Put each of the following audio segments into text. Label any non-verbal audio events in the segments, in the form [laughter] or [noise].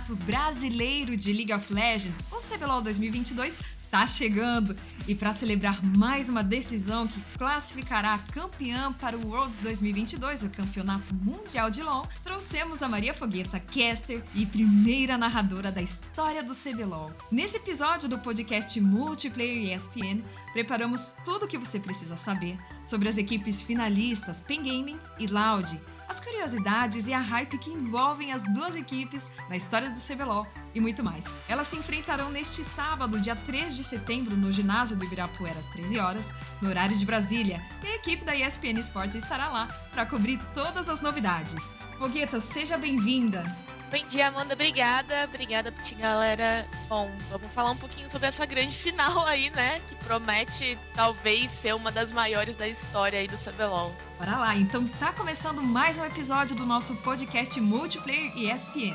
Campeonato Brasileiro de League of Legends, o CBLOL 2022, está chegando. E para celebrar mais uma decisão que classificará a campeã para o Worlds 2022, o Campeonato Mundial de LoL, trouxemos a Maria Fogueta, caster e primeira narradora da história do CBLOL. Nesse episódio do podcast Multiplayer ESPN, preparamos tudo o que você precisa saber sobre as equipes finalistas Pen Gaming e Loud as curiosidades e a hype que envolvem as duas equipes na história do CBLOL e muito mais. Elas se enfrentarão neste sábado, dia 3 de setembro, no ginásio do Ibirapuera às 13 horas, no horário de Brasília, e a equipe da ESPN Esportes estará lá para cobrir todas as novidades. Fogueta, seja bem-vinda! Bom dia, Amanda. Obrigada. Obrigada, ti, galera. Bom, vamos falar um pouquinho sobre essa grande final [laughs] aí, né? Que promete talvez ser uma das maiores da história aí do CBLOL. Bora lá, então tá começando mais um episódio do nosso podcast Multiplayer ESPN.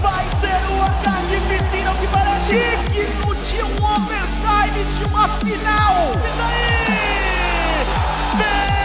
Vai ser uma carnificina que parece digno de um overtime de uma final! E daí?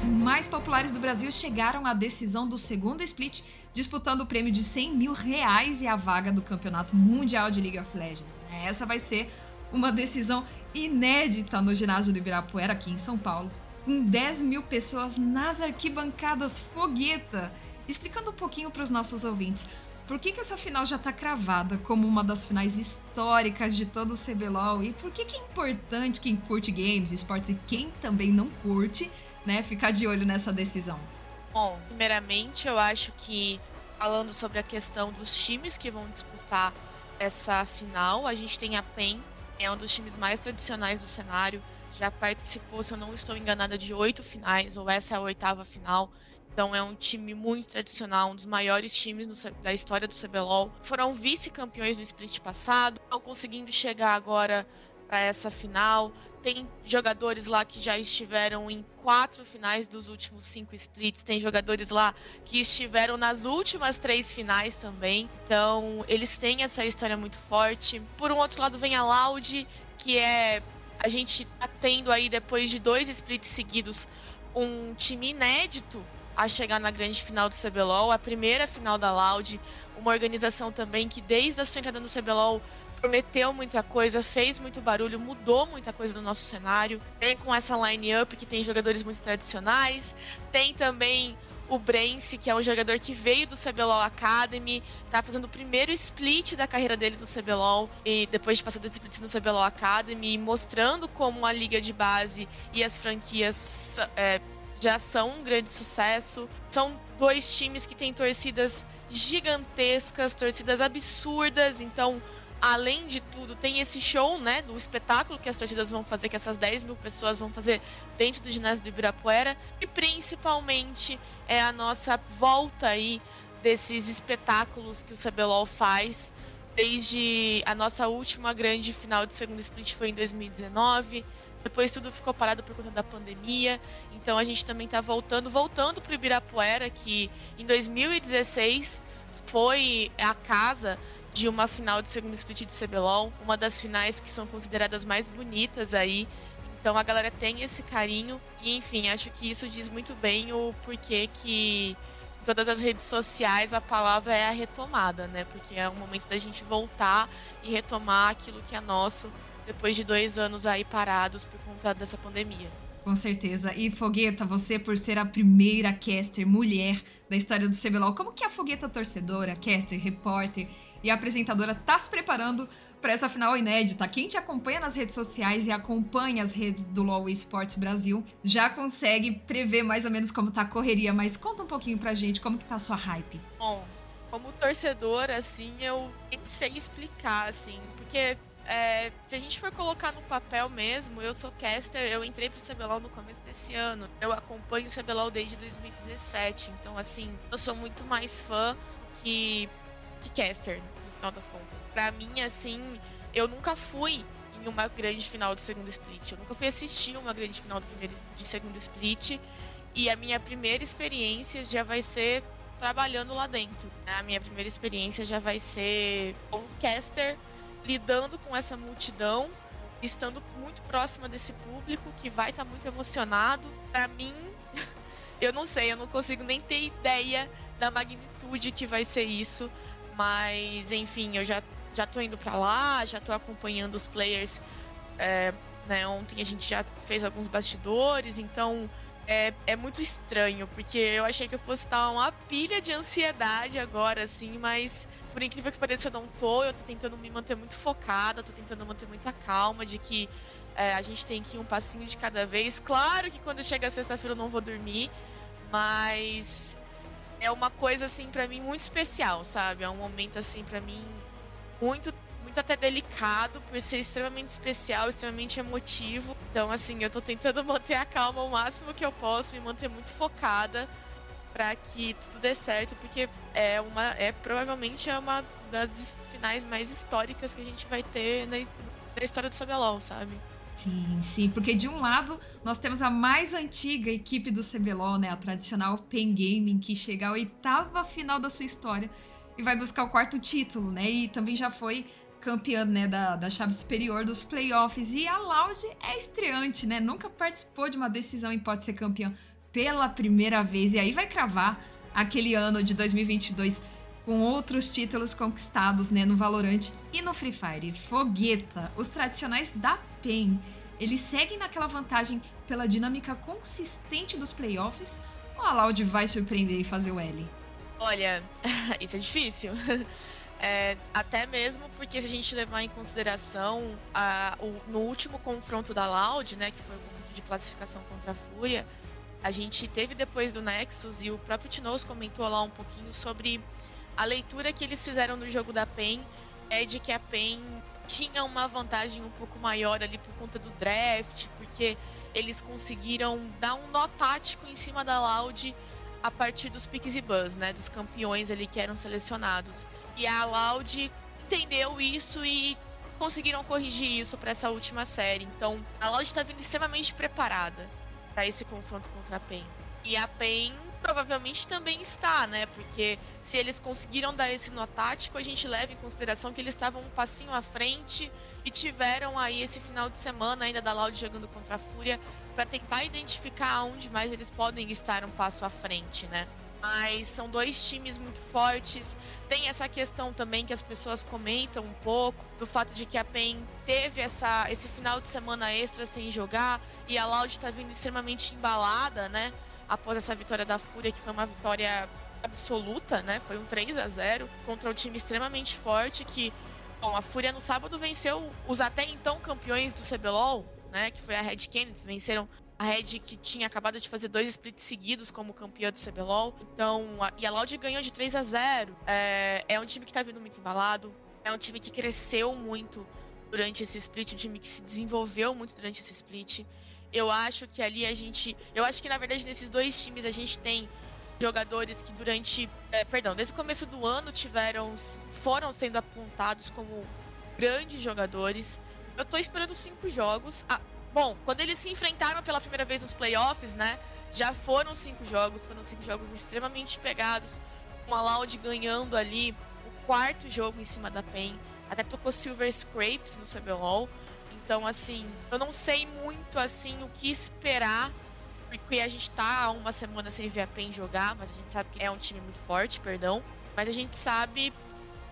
Mais populares do Brasil chegaram à decisão do segundo split, disputando o prêmio de 100 mil reais e a vaga do Campeonato Mundial de League of Legends. Né? Essa vai ser uma decisão inédita no ginásio do Ibirapuera, aqui em São Paulo, com 10 mil pessoas nas arquibancadas fogueta. Explicando um pouquinho para os nossos ouvintes, por que, que essa final já está cravada como uma das finais históricas de todo o CBLOL? E por que, que é importante quem curte games, esportes e quem também não curte né, ficar de olho nessa decisão? Bom, primeiramente eu acho que falando sobre a questão dos times que vão disputar essa final, a gente tem a PEN, é um dos times mais tradicionais do cenário, já participou, se eu não estou enganada, de oito finais, ou essa é a oitava final. Então é um time muito tradicional, um dos maiores times no, da história do CBLOL. Foram vice-campeões no split passado, estão conseguindo chegar agora para essa final. Tem jogadores lá que já estiveram em quatro finais dos últimos cinco splits. Tem jogadores lá que estiveram nas últimas três finais também. Então, eles têm essa história muito forte. Por um outro lado, vem a Loud, que é. A gente tá tendo aí, depois de dois splits seguidos, um time inédito a chegar na grande final do CBLOL, a primeira final da Loud, uma organização também que desde a sua entrada no CBLOL prometeu muita coisa, fez muito barulho, mudou muita coisa no nosso cenário. Tem com essa line-up que tem jogadores muito tradicionais, tem também o Brence, que é um jogador que veio do CBLOL Academy, tá fazendo o primeiro split da carreira dele no CBLOL, e depois de passar dois splits no CBLOL Academy, mostrando como a liga de base e as franquias é, já são um grande sucesso. São dois times que têm torcidas gigantescas, torcidas absurdas, então além de tudo, tem esse show, né, do espetáculo que as torcidas vão fazer, que essas 10 mil pessoas vão fazer dentro do ginásio do Ibirapuera. E principalmente é a nossa volta aí desses espetáculos que o CBLOL faz. Desde a nossa última grande final de segundo split foi em 2019. Depois tudo ficou parado por conta da pandemia. Então a gente também está voltando, voltando para o Ibirapuera, que em 2016 foi a casa de uma final de segundo split de CBLOL, uma das finais que são consideradas mais bonitas aí. Então a galera tem esse carinho e enfim, acho que isso diz muito bem o porquê que em todas as redes sociais a palavra é a retomada, né? Porque é o momento da gente voltar e retomar aquilo que é nosso depois de dois anos aí parados por conta dessa pandemia. Com certeza. E Fogueta, você por ser a primeira caster mulher da história do CBLOL, como que a Fogueta torcedora, caster, repórter e apresentadora tá se preparando para essa final inédita? Quem te acompanha nas redes sociais e acompanha as redes do LoL Esports Brasil já consegue prever mais ou menos como tá a correria, mas conta um pouquinho pra gente como que tá a sua hype. Bom, como torcedora, assim, eu nem sei explicar, assim, porque é, se a gente for colocar no papel mesmo, eu sou caster, eu entrei pro CBLOL no começo desse ano. Eu acompanho o CBLOL desde 2017. Então, assim, eu sou muito mais fã que, que caster, final das contas. Pra mim, assim, eu nunca fui em uma grande final do segundo split. Eu nunca fui assistir uma grande final do primeiro de segundo split e a minha primeira experiência já vai ser trabalhando lá dentro. A minha primeira experiência já vai ser como caster lidando com essa multidão, estando muito próxima desse público que vai estar tá muito emocionado. Para mim, [laughs] eu não sei, eu não consigo nem ter ideia da magnitude que vai ser isso, mas enfim, eu já já tô indo para lá, já tô acompanhando os players. É, né, ontem a gente já fez alguns bastidores, então é, é muito estranho, porque eu achei que eu fosse estar uma pilha de ansiedade agora, assim, mas por incrível que pareça, eu não tô. Eu tô tentando me manter muito focada, tô tentando manter muita calma de que é, a gente tem que ir um passinho de cada vez. Claro que quando chega sexta-feira eu não vou dormir, mas é uma coisa, assim, para mim muito especial, sabe? É um momento, assim, para mim muito muito até delicado por ser extremamente especial, extremamente emotivo. Então, assim, eu tô tentando [laughs] manter a calma o máximo que eu posso, me manter muito focada para que tudo dê certo, porque é uma é provavelmente é uma das finais mais históricas que a gente vai ter na, na história do CBLOL, sabe? Sim, sim, porque de um lado nós temos a mais antiga equipe do CBLOL, né, a tradicional Pen Gaming, que chega à oitava final da sua história e vai buscar o quarto título, né, e também já foi campeã né, da, da chave superior dos playoffs. E a Loud é estreante, né? Nunca participou de uma decisão e pode ser campeã pela primeira vez. E aí vai cravar aquele ano de 2022 com outros títulos conquistados né, no Valorant e no Free Fire. Fogueta, os tradicionais da PEN, eles seguem naquela vantagem pela dinâmica consistente dos playoffs ou a Loud vai surpreender e fazer o L? Olha, [laughs] isso é difícil. [laughs] É, até mesmo porque se a gente levar em consideração a, o, no último confronto da Loud, né, que foi o confronto de classificação contra a Fúria, a gente teve depois do Nexus e o próprio Tinoz comentou lá um pouquinho sobre a leitura que eles fizeram no jogo da PEN é de que a PEN tinha uma vantagem um pouco maior ali por conta do draft, porque eles conseguiram dar um nó tático em cima da Loud a partir dos piques e bans, né, dos campeões ali que eram selecionados. E a Loud entendeu isso e conseguiram corrigir isso para essa última série. Então, a Loud está vindo extremamente preparada para esse confronto contra a PEN. E a PEN provavelmente também está, né? Porque se eles conseguiram dar esse nó tático, a gente leva em consideração que eles estavam um passinho à frente e tiveram aí esse final de semana ainda da Loud jogando contra a Fúria para tentar identificar onde mais eles podem estar um passo à frente, né? Mas são dois times muito fortes. Tem essa questão também que as pessoas comentam um pouco do fato de que a PEN teve essa, esse final de semana extra sem jogar e a Loud está vindo extremamente embalada, né? Após essa vitória da Fúria, que foi uma vitória absoluta, né? Foi um 3 a 0 contra um time extremamente forte que, bom, a Fúria no sábado venceu os até então campeões do CBLOL, né? Que foi a Red Kennedy, venceram a Red que tinha acabado de fazer dois splits seguidos como campeã do CBLOL. Então, a, e a Loud ganhou de 3 a 0. É, é um time que tá vindo muito embalado. É um time que cresceu muito durante esse split, um time que se desenvolveu muito durante esse split. Eu acho que ali a gente. Eu acho que na verdade nesses dois times a gente tem jogadores que durante. É, perdão, desde o começo do ano tiveram. foram sendo apontados como grandes jogadores. Eu tô esperando cinco jogos. Ah, Bom, quando eles se enfrentaram pela primeira vez nos playoffs, né? Já foram cinco jogos, foram cinco jogos extremamente pegados, com a Loud ganhando ali o quarto jogo em cima da PEN. Até tocou Silver Scrapes no CBLOL. Então, assim, eu não sei muito assim o que esperar, porque a gente tá há uma semana sem ver a PEN jogar, mas a gente sabe que é um time muito forte, perdão. Mas a gente sabe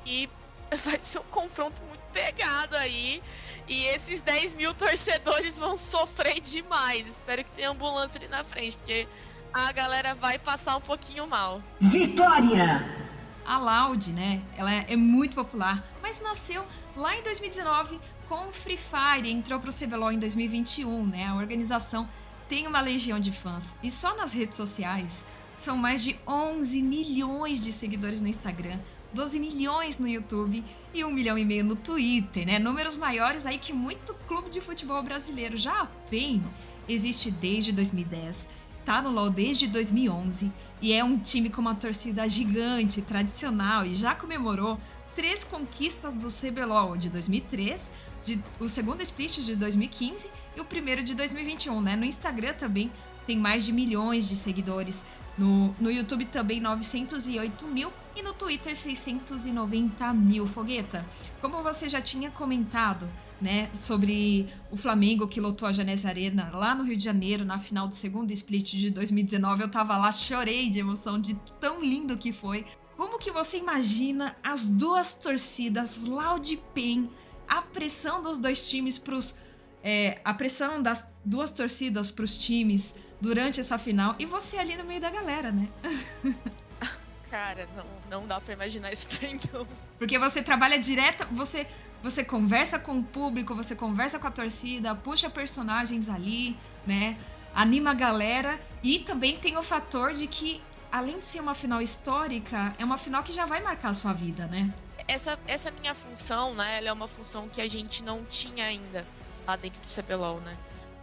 que [laughs] vai ser um confronto muito pegado aí. E esses 10 mil torcedores vão sofrer demais. Espero que tenha ambulância ali na frente, porque a galera vai passar um pouquinho mal. Vitória! A Loud, né? Ela é muito popular, mas nasceu lá em 2019 com o Free Fire, entrou pro CBLOL em 2021, né? A organização tem uma legião de fãs. E só nas redes sociais são mais de 11 milhões de seguidores no Instagram, 12 milhões no YouTube e 1 milhão e meio no Twitter, né? Números maiores aí que muito clube de futebol brasileiro. Já PEN existe desde 2010, tá no LoL desde 2011 e é um time com uma torcida gigante, tradicional e já comemorou três conquistas do CBLOL de 2003, de, o segundo split de 2015 e o primeiro de 2021, né? No Instagram também tem mais de milhões de seguidores. No, no YouTube também 908 mil e no Twitter 690 mil. Fogueta, como você já tinha comentado, né, sobre o Flamengo que lotou a Janese Arena lá no Rio de Janeiro na final do segundo split de 2019, eu tava lá, chorei de emoção de tão lindo que foi. Como que você imagina as duas torcidas Loud Pen, a pressão dos dois times pros é, a pressão das duas torcidas para os times durante essa final e você ali no meio da galera, né? [laughs] Cara, não, não dá para imaginar isso então. Porque você trabalha direto, você você conversa com o público, você conversa com a torcida, puxa personagens ali, né? Anima a galera e também tem o fator de que além de ser uma final histórica, é uma final que já vai marcar a sua vida, né? Essa essa minha função, né, ela é uma função que a gente não tinha ainda lá dentro do CBLOL, né?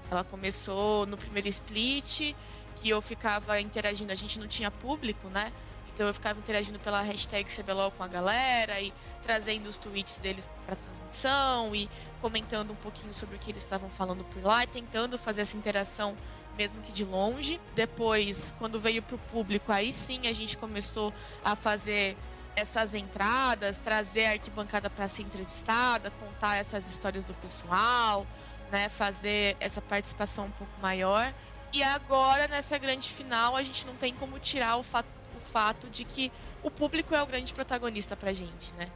Ela começou no primeiro split, que eu ficava interagindo, a gente não tinha público, né? Então eu ficava interagindo pela hashtag CBLOL com a galera e trazendo os tweets deles para transmissão e comentando um pouquinho sobre o que eles estavam falando por lá e tentando fazer essa interação mesmo que de longe. Depois, quando veio para o público, aí sim a gente começou a fazer essas entradas, trazer a arquibancada para ser entrevistada, contar essas histórias do pessoal, né, fazer essa participação um pouco maior. E agora, nessa grande final, a gente não tem como tirar o fato, fato de que o público é o grande protagonista pra gente, né?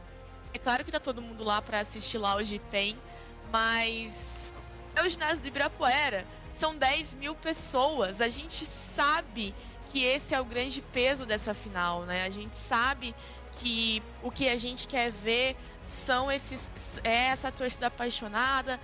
É claro que tá todo mundo lá para assistir lá o GPEN, mas é o ginásio do Ibirapuera. São 10 mil pessoas. A gente sabe que esse é o grande peso dessa final, né? A gente sabe que o que a gente quer ver são esses é essa torcida apaixonada,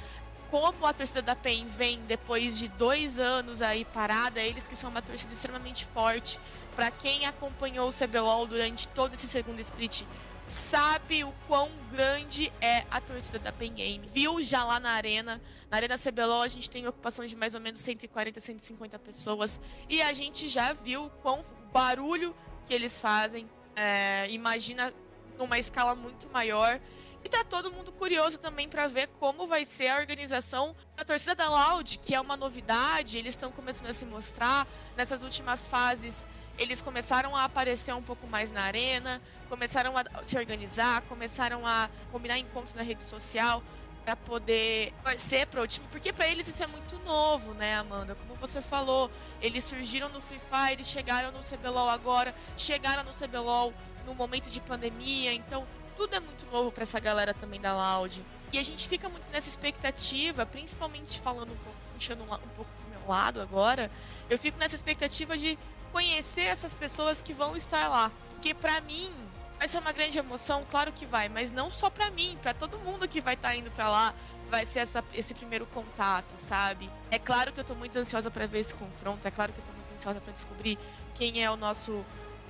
como a torcida da PEN vem depois de dois anos aí parada, eles que são uma torcida extremamente forte. Para quem acompanhou o CBLOL durante todo esse segundo split, sabe o quão grande é a torcida da PEN Game. Viu já lá na arena. Na Arena CBLOL a gente tem ocupação de mais ou menos 140, 150 pessoas. E a gente já viu quão barulho que eles fazem. É, imagina numa escala muito maior. E tá todo mundo curioso também para ver como vai ser a organização da torcida da Loud, que é uma novidade, eles estão começando a se mostrar. Nessas últimas fases, eles começaram a aparecer um pouco mais na arena, começaram a se organizar, começaram a combinar encontros na rede social para poder torcer para o time, porque para eles isso é muito novo, né, Amanda? Como você falou, eles surgiram no Free Fire, chegaram no CBLOL agora, chegaram no CBLOL no momento de pandemia, então tudo é muito novo para essa galera também da Loud. E a gente fica muito nessa expectativa, principalmente falando um pouco, puxando um, um pouco pro meu lado agora, eu fico nessa expectativa de conhecer essas pessoas que vão estar lá. Porque para mim, vai ser uma grande emoção, claro que vai, mas não só para mim, para todo mundo que vai estar tá indo para lá, vai ser essa, esse primeiro contato, sabe? É claro que eu tô muito ansiosa para ver esse confronto, é claro que eu tô muito ansiosa para descobrir quem é o nosso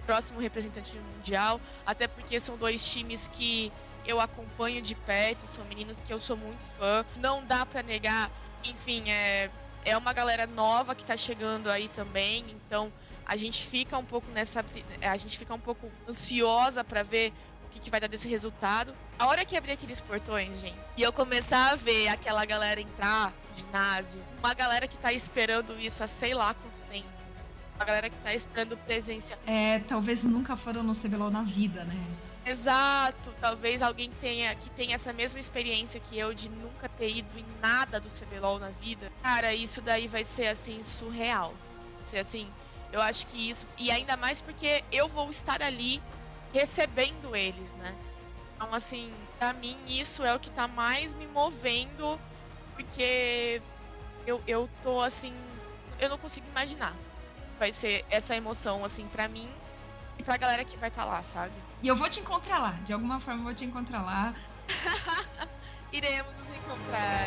próximo representante Mundial, até porque são dois times que eu acompanho de perto, são meninos que eu sou muito fã. Não dá para negar, enfim, é, é uma galera nova que tá chegando aí também, então a gente fica um pouco nessa. A gente fica um pouco ansiosa para ver o que, que, vai dar desse resultado. A hora que abrir aqueles portões, gente, e eu começar a ver aquela galera entrar no ginásio, uma galera que tá esperando isso há sei lá quanto tempo a galera que tá esperando presença. É, talvez nunca foram no CBLOL na vida, né? Exato, talvez alguém que tenha, que tenha essa mesma experiência que eu de nunca ter ido em nada do CBLOL na vida. Cara, isso daí vai ser assim surreal. Vai ser assim, eu acho que isso e ainda mais porque eu vou estar ali recebendo eles, né? Então assim, para mim isso é o que tá mais me movendo, porque eu eu tô assim, eu não consigo imaginar vai ser essa emoção, assim, para mim e pra galera que vai estar tá lá, sabe? E eu vou te encontrar lá, de alguma forma eu vou te encontrar lá. [laughs] Iremos nos encontrar.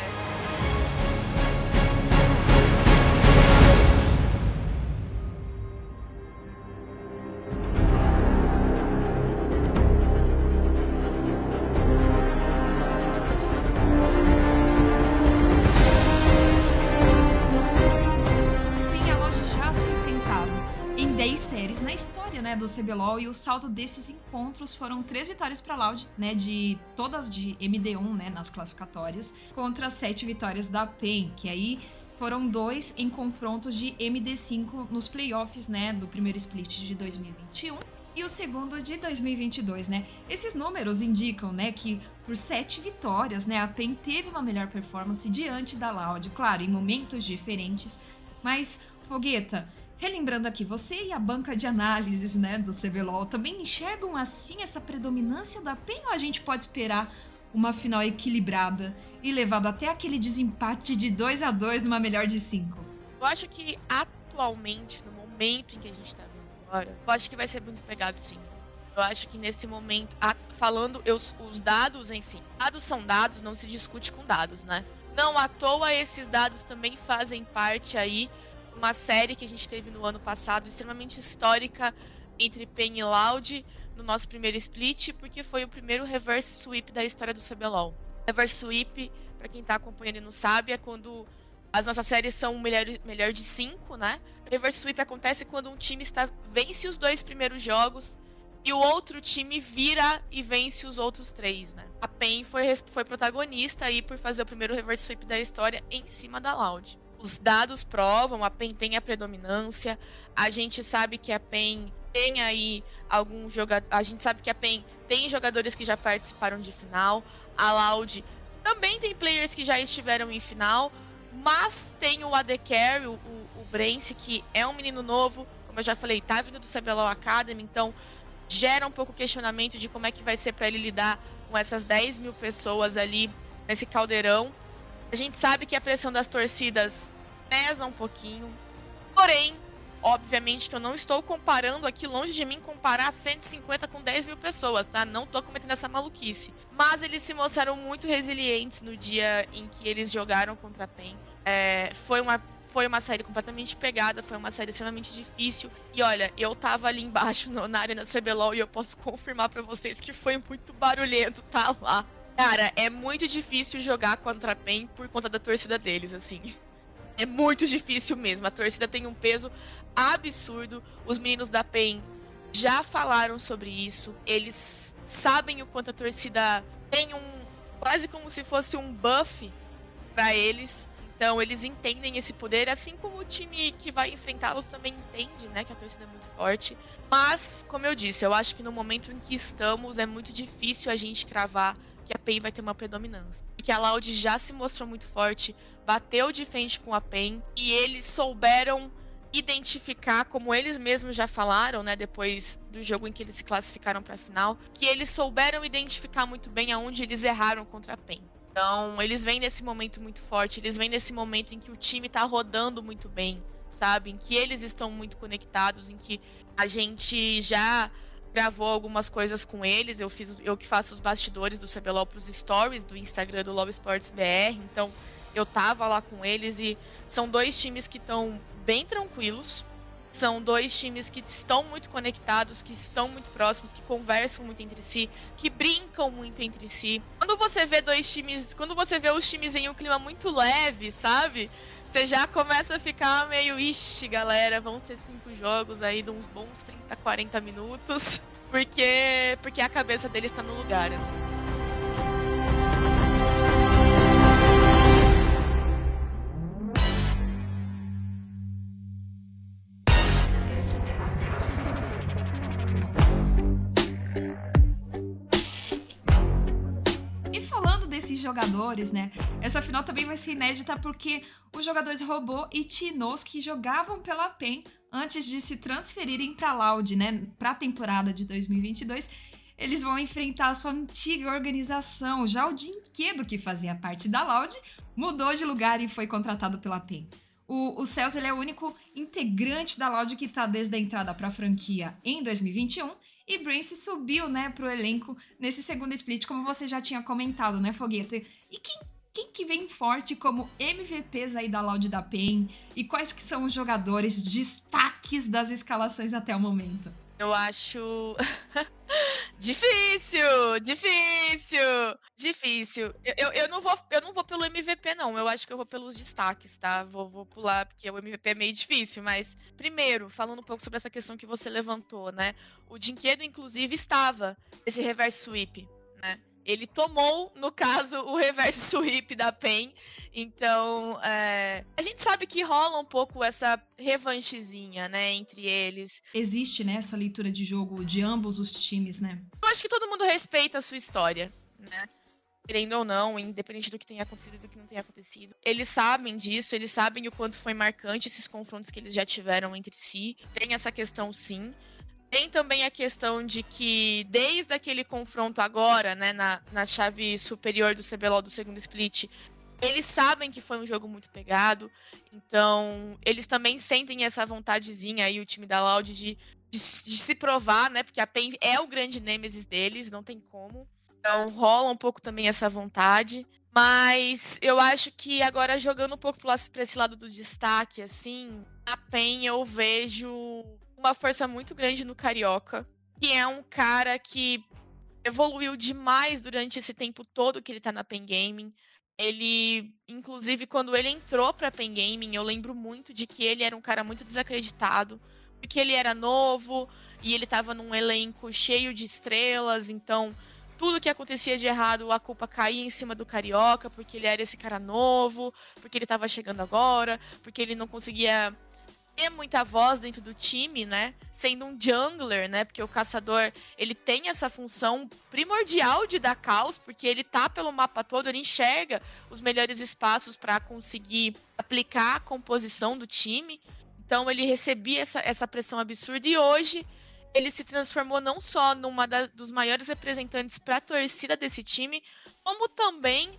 Na história, né, do CBLOL e o saldo desses encontros foram três vitórias para Loud, né, de todas de MD1, né, nas classificatórias, contra sete vitórias da PEN, que aí foram dois em confrontos de MD5 nos playoffs, né, do primeiro split de 2021 e o segundo de 2022, né? Esses números indicam, né, que por sete vitórias, né, a PEN teve uma melhor performance diante da Loud, claro, em momentos diferentes, mas Fogueta, relembrando aqui, você e a banca de análises, né, do CBLOL também enxergam assim essa predominância da PEN ou a gente pode esperar uma final equilibrada e levado até aquele desempate de 2 a 2 numa melhor de 5? Eu acho que atualmente, no momento em que a gente tá vendo agora, eu acho que vai ser muito pegado sim. Eu acho que nesse momento, falando eu, os dados, enfim, dados são dados, não se discute com dados, né? Não à toa esses dados também fazem parte aí uma série que a gente teve no ano passado extremamente histórica entre Pen e Loud, no nosso primeiro split, porque foi o primeiro reverse sweep da história do CBLOL. Reverse sweep, para quem tá acompanhando e não sabe, é quando as nossas séries são melhor, melhor de cinco, né? Reverse sweep acontece quando um time está vence os dois primeiros jogos e o outro time vira e vence os outros três, né? A PEN foi, foi protagonista aí por fazer o primeiro reverse sweep da história em cima da Loud. Os dados provam, a PEN tem a predominância, a gente sabe que a PEN tem aí algum jogador. A gente sabe que a PEN tem jogadores que já participaram de final. A Loud também tem players que já estiveram em final. Mas tem o AD Carry, o, o, Brance, que é um menino novo. Como eu já falei, tá vindo do CBLOL Academy. Então gera um pouco questionamento de como é que vai ser para ele lidar com essas 10 mil pessoas ali nesse caldeirão. A gente sabe que a pressão das torcidas pesa um pouquinho. Porém, Obviamente que eu não estou comparando aqui, longe de mim, comparar 150 com 10 mil pessoas, tá? Não tô cometendo essa maluquice. Mas eles se mostraram muito resilientes no dia em que eles jogaram contra a PEN. É, foi uma foi uma série completamente pegada, foi uma série extremamente difícil. E olha, eu tava ali embaixo no, na arena CBLOL e eu posso confirmar para vocês que foi muito barulhento tá lá. Cara, é muito difícil jogar contra a PEN por conta da torcida deles, assim. É muito difícil mesmo. A torcida tem um peso absurdo. Os meninos da PEN já falaram sobre isso. Eles sabem o quanto a torcida tem um. quase como se fosse um buff para eles. Então eles entendem esse poder, assim como o time que vai enfrentá-los também entende, né, que a torcida é muito forte. Mas, como eu disse, eu acho que no momento em que estamos é muito difícil a gente cravar que a PEN vai ter uma predominância. Porque a Loud já se mostrou muito forte, bateu de frente com a PEN e eles souberam identificar, como eles mesmos já falaram, né, depois do jogo em que eles se classificaram para a final, que eles souberam identificar muito bem aonde eles erraram contra a PEN. Então, eles vêm nesse momento muito forte, eles vêm nesse momento em que o time está rodando muito bem, sabe? Em que eles estão muito conectados, em que a gente já gravou algumas coisas com eles. Eu fiz eu que faço os bastidores do CBLOL pros stories do Instagram do Love Sports BR. Então, eu tava lá com eles e são dois times que estão bem tranquilos. São dois times que estão muito conectados, que estão muito próximos, que conversam muito entre si, que brincam muito entre si. Quando você vê dois times, quando você vê os times em um clima muito leve, sabe? Você já começa a ficar meio, ixi, galera, vão ser cinco jogos aí de uns bons 30, 40 minutos. [laughs] Porque, porque a cabeça deles está no lugar, assim. Jogadores, né? Essa final também vai ser inédita porque os jogadores Robô e Tinos que jogavam pela PEN antes de se transferirem para Loud, né, para a temporada de 2022, eles vão enfrentar a sua antiga organização. Já o Dinquedo, que fazia parte da Loud, mudou de lugar e foi contratado pela PEN. O, o Celso ele é o único integrante da Loud que está desde a entrada para a franquia em 2021 e Brance subiu, né, pro elenco nesse segundo split, como você já tinha comentado, né, Fogueta? E quem, quem que vem forte como MVPs aí da Loud da PEN? E quais que são os jogadores destaques das escalações até o momento? Eu acho Difícil, difícil, difícil. Eu, eu, eu, não vou, eu não vou pelo MVP, não. Eu acho que eu vou pelos destaques, tá? Vou, vou pular, porque o MVP é meio difícil. Mas, primeiro, falando um pouco sobre essa questão que você levantou, né? O Dinquedo, inclusive, estava esse reverse sweep, né? ele tomou, no caso, o reverse [laughs] sweep da PEN. Então, é... sabe que rola um pouco essa revanchezinha, né, entre eles. Existe, né, essa leitura de jogo de ambos os times, né? Eu acho que todo mundo respeita a sua história, né? Querendo ou não, independente do que tenha acontecido e do que não tenha acontecido. Eles sabem disso, eles sabem o quanto foi marcante esses confrontos que eles já tiveram entre si. Tem essa questão, sim. Tem também a questão de que, desde aquele confronto agora, né, na, na chave superior do CBLOL do segundo split, eles sabem que foi um jogo muito pegado, então eles também sentem essa vontadezinha aí, o time da Loud, de, de, de se provar, né? Porque a PEN é o grande nêmesis deles, não tem como. Então rola um pouco também essa vontade. Mas eu acho que agora jogando um pouco para esse lado do destaque, assim, a PEN eu vejo uma força muito grande no Carioca, que é um cara que evoluiu demais durante esse tempo todo que ele tá na Pen Gaming. Ele, inclusive, quando ele entrou pra Pen Gaming, eu lembro muito de que ele era um cara muito desacreditado, porque ele era novo e ele tava num elenco cheio de estrelas, então tudo que acontecia de errado, a culpa caía em cima do Carioca, porque ele era esse cara novo, porque ele tava chegando agora, porque ele não conseguia ter muita voz dentro do time, né? Sendo um jungler, né? Porque o caçador, ele tem essa função primordial de dar caos, porque ele tá pelo mapa todo, ele enxerga os melhores espaços para conseguir aplicar a composição do time. Então ele recebia essa, essa pressão absurda e hoje ele se transformou não só numa das, dos maiores representantes para a torcida desse time, como também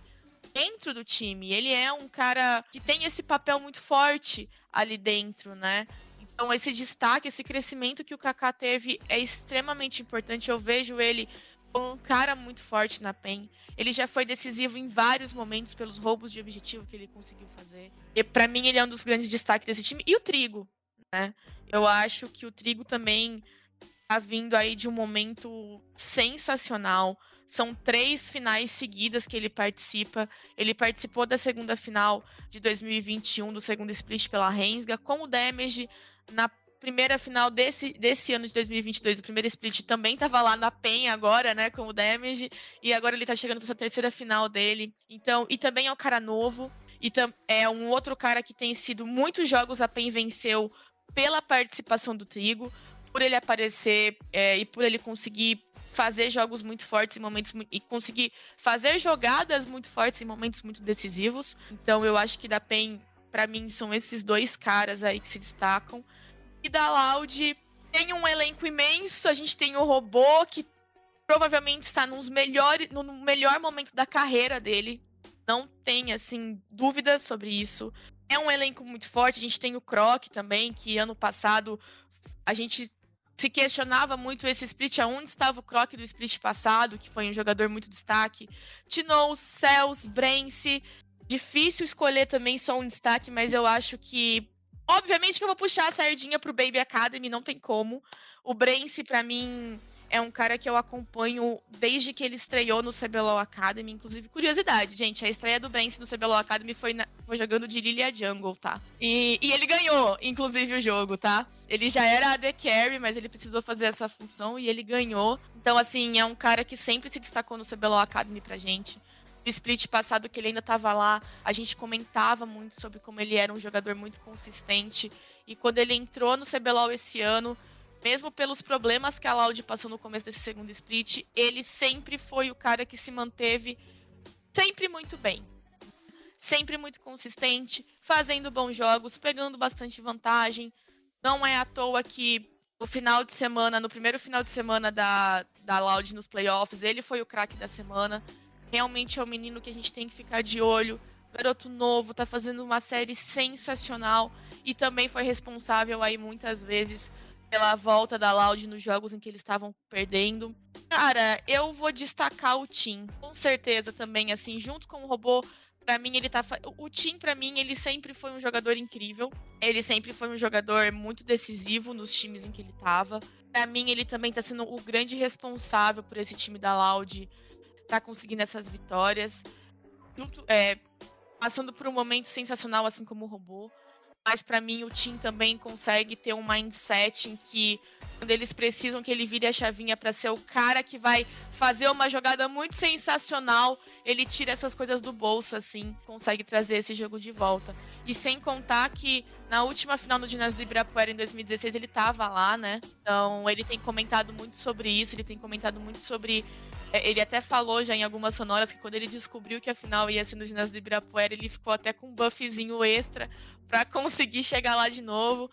dentro do time. Ele é um cara que tem esse papel muito forte ali dentro, né? Então esse destaque, esse crescimento que o Kaká teve é extremamente importante. Eu vejo ele como um cara muito forte na PEN. Ele já foi decisivo em vários momentos pelos roubos de objetivo que ele conseguiu fazer. E para mim ele é um dos grandes destaques desse time e o Trigo, né? Eu acho que o Trigo também tá vindo aí de um momento sensacional. São três finais seguidas que ele participa. Ele participou da segunda final de 2021, do segundo split pela Rensga, com o Damage na primeira final desse, desse ano de 2022, o primeiro split também estava lá na PEN agora, né, com o Damage, e agora ele está chegando para essa terceira final dele. Então, e também é um cara novo, e é um outro cara que tem sido muitos jogos a PEN venceu pela participação do Trigo, por ele aparecer é, e por ele conseguir fazer jogos muito fortes em momentos e conseguir fazer jogadas muito fortes em momentos muito decisivos. Então eu acho que da PEN, para mim, são esses dois caras aí que se destacam. E da Loud tem um elenco imenso, a gente tem o robô que provavelmente está nos melhores, no melhor momento da carreira dele. Não tem, assim, dúvidas sobre isso. É um elenco muito forte. A gente tem o Croc também, que ano passado a gente se questionava muito esse split, aonde estava o Croc do split passado, que foi um jogador muito destaque. Tino, Cels, Brence. Difícil escolher também só um destaque, mas eu acho que. Obviamente que eu vou puxar a sardinha pro Baby Academy, não tem como. O Brence, para mim, é um cara que eu acompanho desde que ele estreou no CBLOL Academy. Inclusive, curiosidade, gente, a estreia do Brence no CBLOL Academy foi, na, foi jogando de Lilia Jungle, tá? E, e, ele ganhou, inclusive, o jogo, tá? Ele já era AD Carry, mas ele precisou fazer essa função e ele ganhou. Então, assim, é um cara que sempre se destacou no CBLOL Academy pra gente. No split passado que ele ainda estava lá, a gente comentava muito sobre como ele era um jogador muito consistente. E quando ele entrou no CBLOL esse ano, mesmo pelos problemas que a Loud passou no começo desse segundo split, ele sempre foi o cara que se manteve sempre muito bem. Sempre muito consistente, fazendo bons jogos, pegando bastante vantagem. Não é à toa que no final de semana, no primeiro final de semana da, da Loud nos playoffs, ele foi o craque da semana. Realmente é um menino que a gente tem que ficar de olho. Garoto novo, tá fazendo uma série sensacional e também foi responsável aí muitas vezes pela volta da Loud nos jogos em que eles estavam perdendo. Cara, eu vou destacar o Tim. Com certeza também, assim, junto com o robô, Para mim, ele tá. O Tim, para mim, ele sempre foi um jogador incrível. Ele sempre foi um jogador muito decisivo nos times em que ele tava. Para mim, ele também tá sendo o grande responsável por esse time da Loud tá conseguindo essas vitórias. Junto, é, passando por um momento sensacional, assim como o robô. Mas para mim o Tim também consegue ter um mindset em que quando eles precisam que ele vire a chavinha para ser o cara que vai fazer uma jogada muito sensacional, ele tira essas coisas do bolso assim, consegue trazer esse jogo de volta. E sem contar que na última final do ginásio do Ibirapuera em 2016 ele tava lá, né? Então ele tem comentado muito sobre isso, ele tem comentado muito sobre ele até falou já em algumas sonoras que quando ele descobriu que a final ia ser no ginásio do Ibirapuera, ele ficou até com um buffzinho extra para conseguir chegar lá de novo.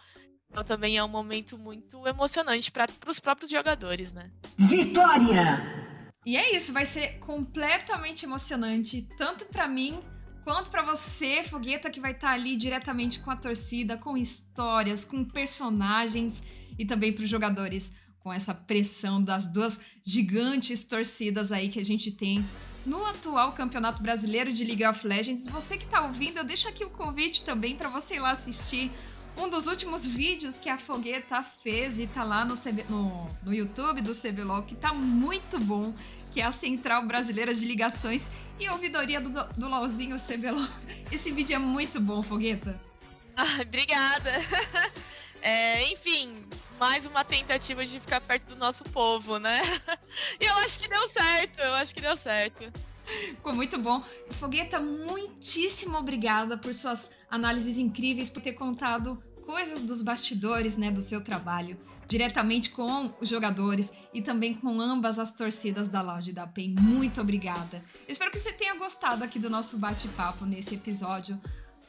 Então também é um momento muito emocionante para os próprios jogadores, né? Vitória! E é isso, vai ser completamente emocionante, tanto para mim quanto para você, Fogueta, que vai estar tá ali diretamente com a torcida, com histórias, com personagens e também para os jogadores com essa pressão das duas gigantes torcidas aí que a gente tem no atual Campeonato Brasileiro de League of Legends. Você que está ouvindo, eu deixo aqui o convite também para você ir lá assistir um dos últimos vídeos que a Fogueta fez e tá lá no, CB, no, no YouTube do CBLOL, que tá muito bom, que é a Central Brasileira de Ligações e Ouvidoria do, do LOLzinho CBLOL. Esse vídeo é muito bom, Fogueta. [laughs] Ah, obrigada. [laughs] É, enfim, mais uma tentativa de ficar perto do nosso povo, né? [laughs] E eu acho que deu certo, eu acho que deu certo. Ficou muito bom. Fogueta, muitíssimo obrigada por suas análises incríveis, por ter contado coisas dos bastidores, né, do seu trabalho, diretamente com os jogadores e também com ambas as torcidas da Loud da PEN. Muito obrigada. espero que você tenha gostado aqui do nosso bate-papo nesse episódio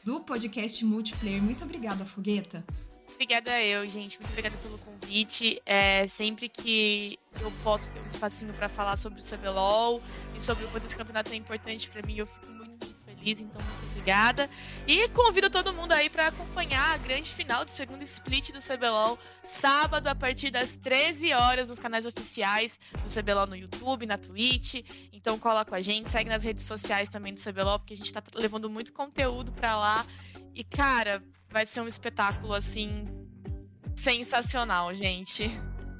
do podcast Multiplayer. Muito obrigada, Fogueta. Obrigada eu, gente. Muito obrigada pelo convite. É, sempre que eu posso ter um espacinho para falar sobre o CBLOL e sobre o quanto esse campeonato é importante para mim, eu fico muito, muito feliz. Então, muito obrigada. E convido todo mundo aí para acompanhar a grande final do segundo split do CBLOL, sábado, a partir das 13 horas, nos canais oficiais do CBLOL no YouTube, na Twitch. Então, cola com a gente, segue nas redes sociais também do CBLOL, porque a gente tá levando muito conteúdo para lá. E, cara, vai ser um espetáculo assim sensacional, gente.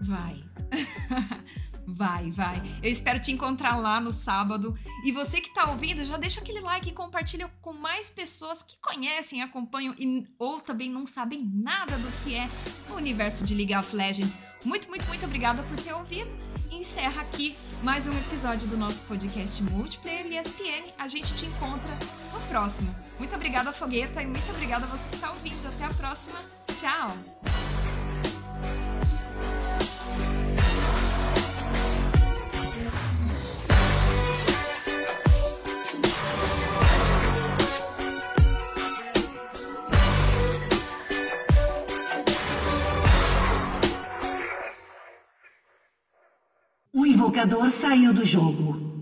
Vai. [laughs] Vai, vai. Eu espero te encontrar lá no sábado. E você que tá ouvindo, já deixa aquele like e compartilha com mais pessoas que conhecem, acompanham e ou também não sabem nada do que é o universo de League of Legends. Muito, muito, muito obrigada por ter ouvido. Encerra aqui mais um episódio do nosso podcast Multiplayer ESPN. A gente te encontra no próximo. Muito obrigada, Fogueta, e muito obrigada a você que está ouvindo. Até a próxima. Tchau! O invocador saiu do jogo.